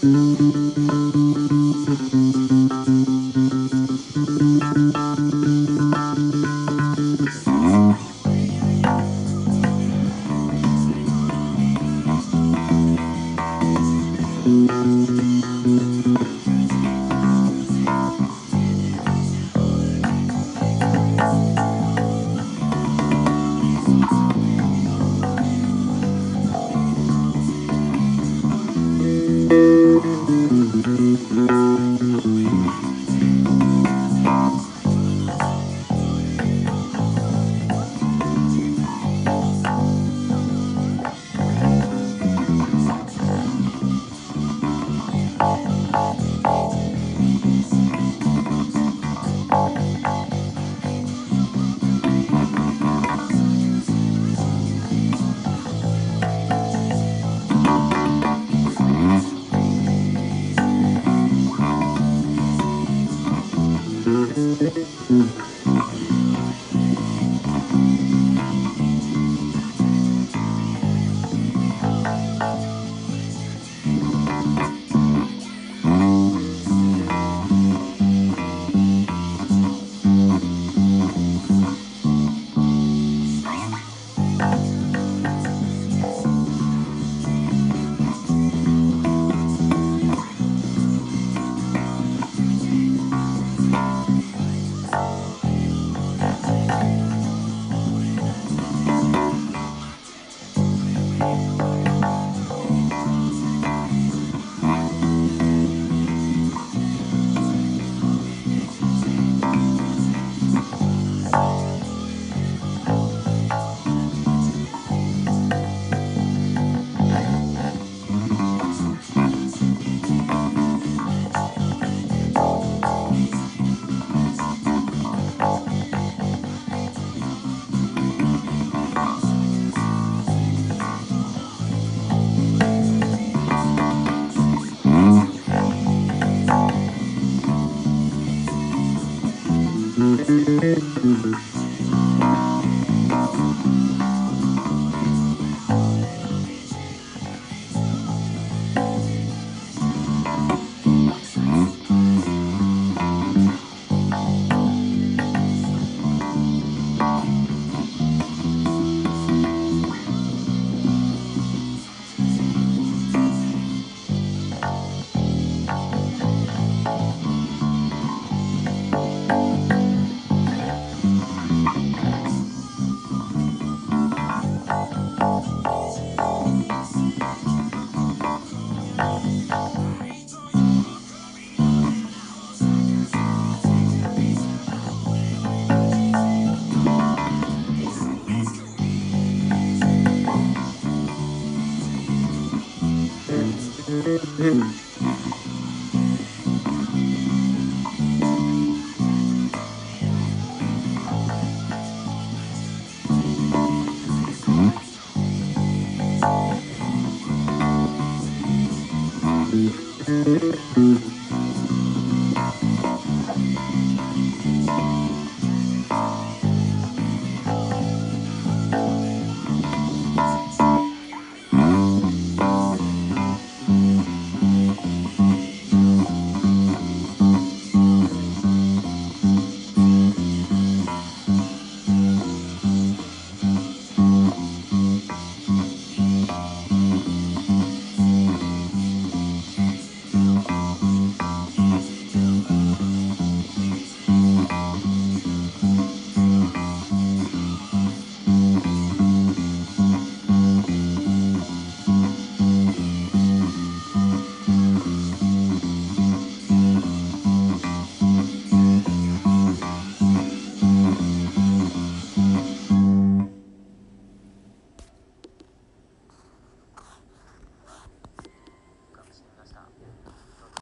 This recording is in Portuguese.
Música Música Mm-hmm.